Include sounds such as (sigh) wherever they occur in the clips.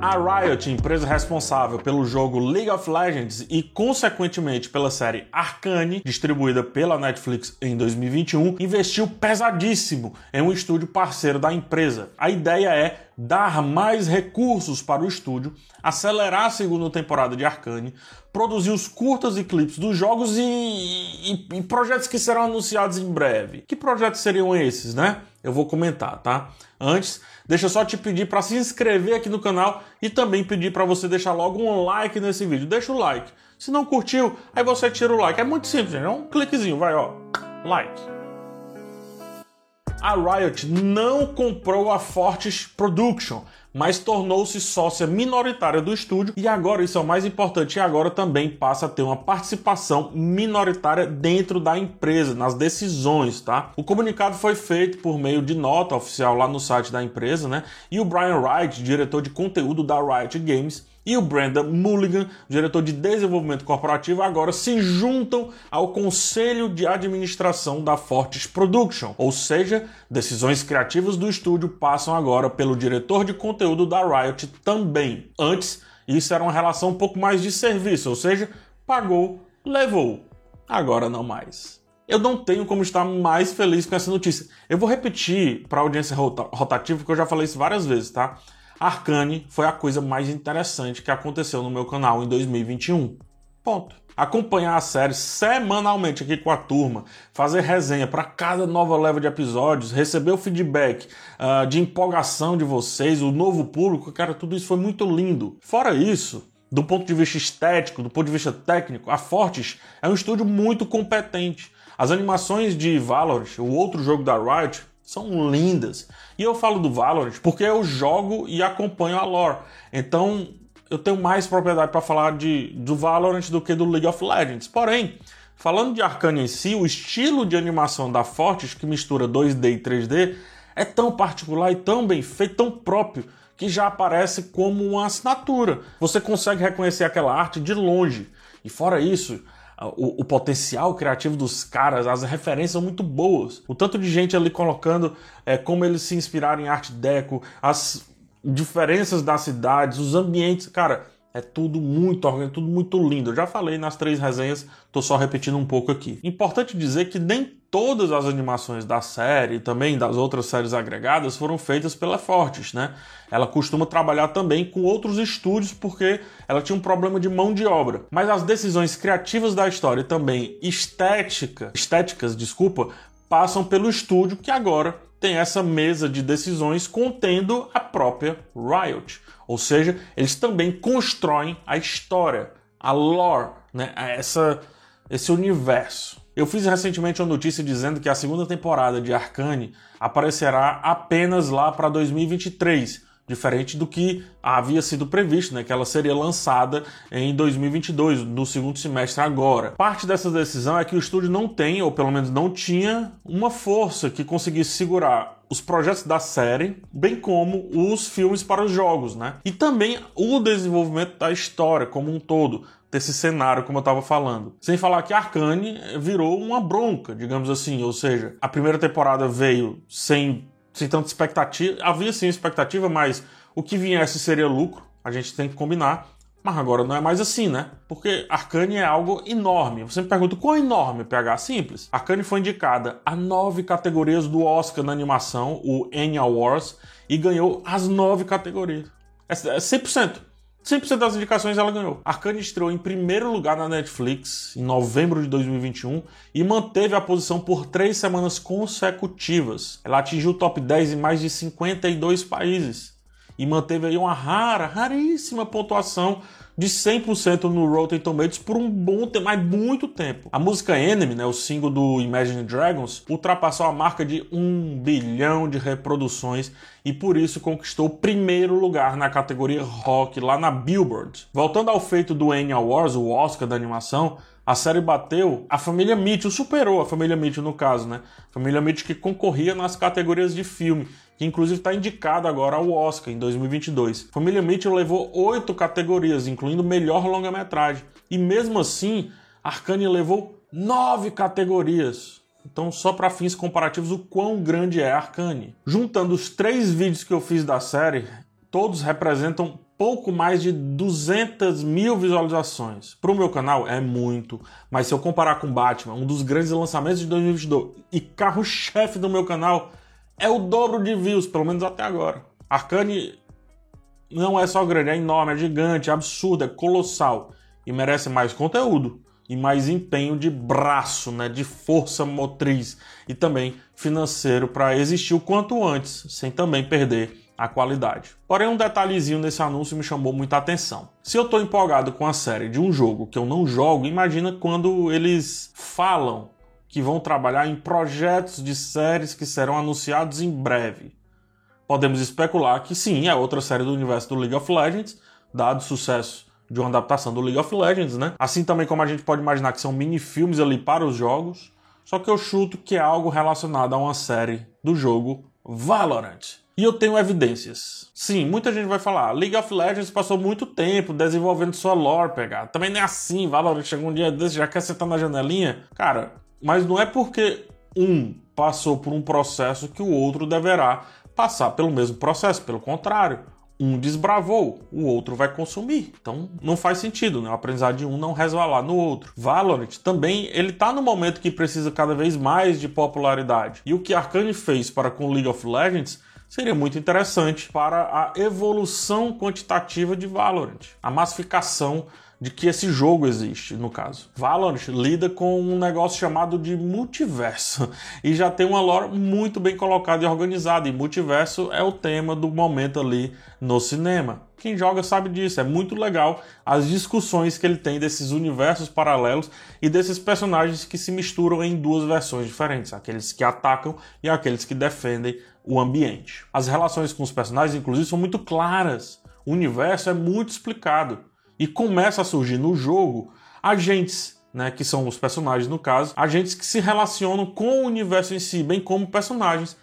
A Riot, empresa responsável pelo jogo League of Legends e, consequentemente, pela série Arcane, distribuída pela Netflix em 2021, investiu pesadíssimo em um estúdio parceiro da empresa. A ideia é dar mais recursos para o estúdio, acelerar a segunda temporada de Arcane, produzir os curtas e clipes dos jogos e, e, e projetos que serão anunciados em breve. Que projetos seriam esses, né? Eu vou comentar, tá? Antes, deixa eu só te pedir para se inscrever aqui no canal e também pedir para você deixar logo um like nesse vídeo. Deixa o like. Se não curtiu, aí você tira o like. É muito simples. É um cliquezinho, vai, ó. Like. A Riot não comprou a Fortis Production, mas tornou-se sócia minoritária do estúdio e agora, isso é o mais importante, e agora também passa a ter uma participação minoritária dentro da empresa, nas decisões, tá? O comunicado foi feito por meio de nota oficial lá no site da empresa, né? E o Brian Wright, diretor de conteúdo da Riot Games, e o Brandon Mulligan, diretor de desenvolvimento corporativo, agora se juntam ao conselho de administração da Fortis Production, ou seja, decisões criativas do estúdio passam agora pelo diretor de conteúdo da Riot também. Antes, isso era uma relação um pouco mais de serviço, ou seja, pagou, levou. Agora não mais. Eu não tenho como estar mais feliz com essa notícia. Eu vou repetir para a audiência rotativa, porque eu já falei isso várias vezes, tá? Arcane foi a coisa mais interessante que aconteceu no meu canal em 2021. Ponto. Acompanhar a série semanalmente aqui com a turma, fazer resenha para cada nova leva de episódios, receber o feedback uh, de empolgação de vocês, o novo público, cara, tudo isso foi muito lindo. Fora isso, do ponto de vista estético, do ponto de vista técnico, a Fortis é um estúdio muito competente. As animações de Valorant, o outro jogo da Riot, são lindas. E eu falo do Valorant porque eu jogo e acompanho a lore. Então eu tenho mais propriedade para falar de, do Valorant do que do League of Legends. Porém, falando de Arcane em si, o estilo de animação da Fortis, que mistura 2D e 3D, é tão particular e tão bem feito, tão próprio, que já aparece como uma assinatura. Você consegue reconhecer aquela arte de longe. E fora isso, o, o, potencial criativo dos caras, as referências são muito boas. O tanto de gente ali colocando é, como eles se inspiraram em arte deco, as diferenças das cidades, os ambientes, cara, é tudo muito orgânico, tudo muito lindo. Eu já falei nas três resenhas, tô só repetindo um pouco aqui. Importante dizer que nem todas as animações da série e também das outras séries agregadas foram feitas pela Fortis, né? Ela costuma trabalhar também com outros estúdios porque ela tinha um problema de mão de obra. Mas as decisões criativas da história e também estética, estéticas, desculpa, passam pelo estúdio que agora tem essa mesa de decisões contendo a própria Riot. Ou seja, eles também constroem a história, a lore, né? essa, esse universo. Eu fiz recentemente uma notícia dizendo que a segunda temporada de Arcane aparecerá apenas lá para 2023, diferente do que havia sido previsto, né, que ela seria lançada em 2022, no segundo semestre agora. Parte dessa decisão é que o estúdio não tem, ou pelo menos não tinha, uma força que conseguisse segurar os projetos da série, bem como os filmes para os jogos, né? E também o desenvolvimento da história como um todo desse cenário, como eu estava falando. Sem falar que Arcane virou uma bronca, digamos assim, ou seja, a primeira temporada veio sem, sem tanta expectativa, havia sim expectativa, mas o que viesse seria lucro, a gente tem que combinar. Mas agora não é mais assim, né? Porque Arcane é algo enorme. Você me pergunta quão enorme, PH? Simples. Arcane foi indicada a nove categorias do Oscar na animação, o Annie Awards, e ganhou as nove categorias. É 100%. 100% das indicações ela ganhou. Arcane estreou em primeiro lugar na Netflix em novembro de 2021 e manteve a posição por três semanas consecutivas. Ela atingiu o top 10 em mais de 52 países e manteve aí uma rara, raríssima pontuação de 100% no Rotten Tomatoes por um bom tempo, mas muito tempo. A música Enemy, né, o single do Imagine Dragons, ultrapassou a marca de um bilhão de reproduções e por isso conquistou o primeiro lugar na categoria rock lá na Billboard. Voltando ao feito do Annie Awards, o Oscar da animação, a série bateu a família Mitchell, superou a família Mitchell no caso, né? Família Mitchell que concorria nas categorias de filme, que inclusive está indicada agora ao Oscar em 2022. Família Mitchell levou oito categorias, incluindo melhor longa-metragem. E mesmo assim, Arcane levou nove categorias. Então, só para fins comparativos, o quão grande é Arcane. Juntando os três vídeos que eu fiz da série, todos representam pouco mais de 200 mil visualizações. Para o meu canal é muito, mas se eu comparar com Batman, um dos grandes lançamentos de 2022 e carro-chefe do meu canal, é o dobro de views, pelo menos até agora. Arcane não é só grande, é enorme, é gigante, é absurdo, é colossal e merece mais conteúdo e mais empenho de braço, né, de força motriz e também financeiro para existir o quanto antes, sem também perder a qualidade. Porém, um detalhezinho nesse anúncio me chamou muita atenção. Se eu estou empolgado com a série de um jogo que eu não jogo, imagina quando eles falam que vão trabalhar em projetos de séries que serão anunciados em breve. Podemos especular que sim, é outra série do universo do League of Legends, dado o sucesso de uma adaptação do League of Legends, né? Assim também como a gente pode imaginar que são mini-filmes ali para os jogos, só que eu chuto que é algo relacionado a uma série do jogo Valorant. E eu tenho evidências. Sim, muita gente vai falar, League of Legends passou muito tempo desenvolvendo sua lore, pegar. Também não é assim, Valorant chegou um dia desse, já quer sentar na janelinha. Cara, mas não é porque um passou por um processo que o outro deverá passar pelo mesmo processo, pelo contrário. Um desbravou, o outro vai consumir. Então não faz sentido, né? O aprendizado de um não resvalar no outro. Valorant também, ele tá no momento que precisa cada vez mais de popularidade. E o que Arkane fez para com League of Legends seria muito interessante para a evolução quantitativa de Valorant, a massificação de que esse jogo existe, no caso. Valorant lida com um negócio chamado de multiverso (laughs) e já tem uma lore muito bem colocada e organizada. E multiverso é o tema do momento ali no cinema. Quem joga sabe disso, é muito legal as discussões que ele tem desses universos paralelos e desses personagens que se misturam em duas versões diferentes, aqueles que atacam e aqueles que defendem o ambiente. As relações com os personagens, inclusive, são muito claras. O universo é muito explicado e começa a surgir no jogo agentes, né, que são os personagens no caso, agentes que se relacionam com o universo em si, bem como personagens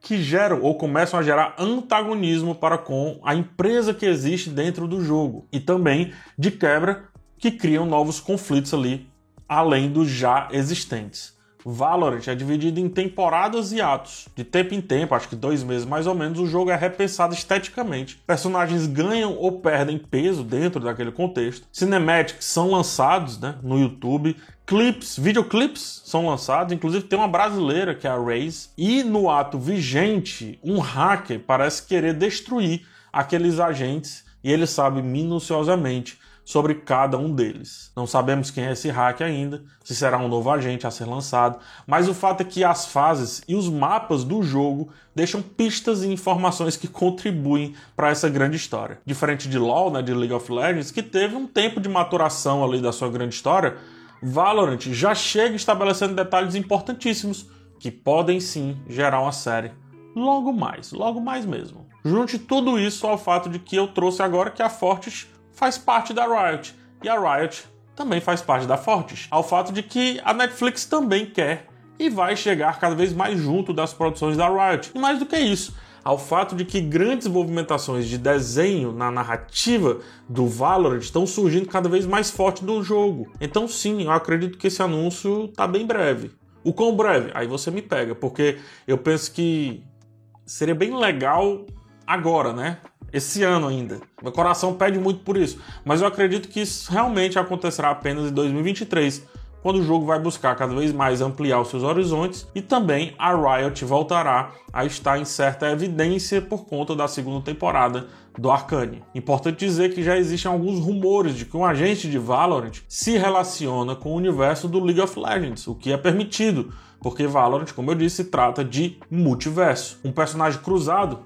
que geram ou começam a gerar antagonismo para com a empresa que existe dentro do jogo e também de quebra que criam novos conflitos ali além dos já existentes. Valorant é dividido em temporadas e atos. De tempo em tempo, acho que dois meses mais ou menos, o jogo é repensado esteticamente. Personagens ganham ou perdem peso dentro daquele contexto. Cinematics são lançados né, no YouTube. Clips, videoclips são lançados, inclusive tem uma brasileira que é a Raze. E no ato vigente, um hacker parece querer destruir aqueles agentes e ele sabe minuciosamente sobre cada um deles. Não sabemos quem é esse hack ainda, se será um novo agente a ser lançado, mas o fato é que as fases e os mapas do jogo deixam pistas e informações que contribuem para essa grande história. Diferente de LoL, né, de League of Legends, que teve um tempo de maturação ali da sua grande história, Valorant já chega estabelecendo detalhes importantíssimos que podem sim gerar uma série logo mais, logo mais mesmo. Junte tudo isso ao fato de que eu trouxe agora que a Fortis faz parte da Riot e a Riot também faz parte da Fortis. Ao fato de que a Netflix também quer e vai chegar cada vez mais junto das produções da Riot. E mais do que isso, ao fato de que grandes movimentações de desenho na narrativa do Valorant estão surgindo cada vez mais forte no jogo. Então sim, eu acredito que esse anúncio está bem breve. O quão breve? Aí você me pega, porque eu penso que seria bem legal agora, né? Esse ano ainda. Meu coração pede muito por isso, mas eu acredito que isso realmente acontecerá apenas em 2023, quando o jogo vai buscar cada vez mais ampliar os seus horizontes e também a Riot voltará a estar em certa evidência por conta da segunda temporada do Arcane. Importante dizer que já existem alguns rumores de que um agente de Valorant se relaciona com o universo do League of Legends, o que é permitido, porque Valorant, como eu disse, trata de multiverso. Um personagem cruzado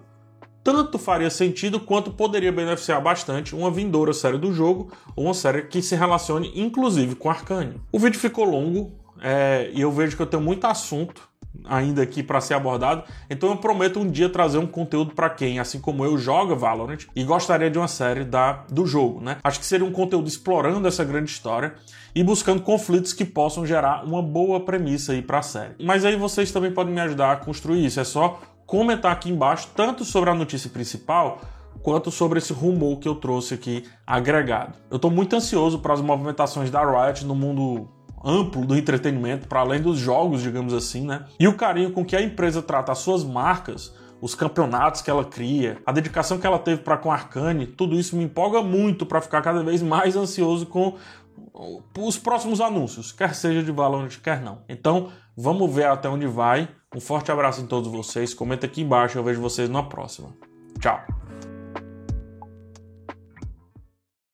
tanto faria sentido quanto poderia beneficiar bastante uma vindoura série do jogo ou uma série que se relacione inclusive com Arcane. O vídeo ficou longo é, e eu vejo que eu tenho muito assunto ainda aqui para ser abordado, então eu prometo um dia trazer um conteúdo para quem, assim como eu, joga Valorant e gostaria de uma série da, do jogo, né? Acho que seria um conteúdo explorando essa grande história e buscando conflitos que possam gerar uma boa premissa aí para a série. Mas aí vocês também podem me ajudar a construir isso, é só comentar aqui embaixo tanto sobre a notícia principal quanto sobre esse rumor que eu trouxe aqui agregado. Eu estou muito ansioso para as movimentações da Riot no mundo amplo do entretenimento, para além dos jogos, digamos assim, né? E o carinho com que a empresa trata as suas marcas os campeonatos que ela cria, a dedicação que ela teve para com Arcane, tudo isso me empolga muito para ficar cada vez mais ansioso com os próximos anúncios, quer seja de Valorant, quer não. Então, vamos ver até onde vai. Um forte abraço em todos vocês. Comenta aqui embaixo, eu vejo vocês na próxima. Tchau.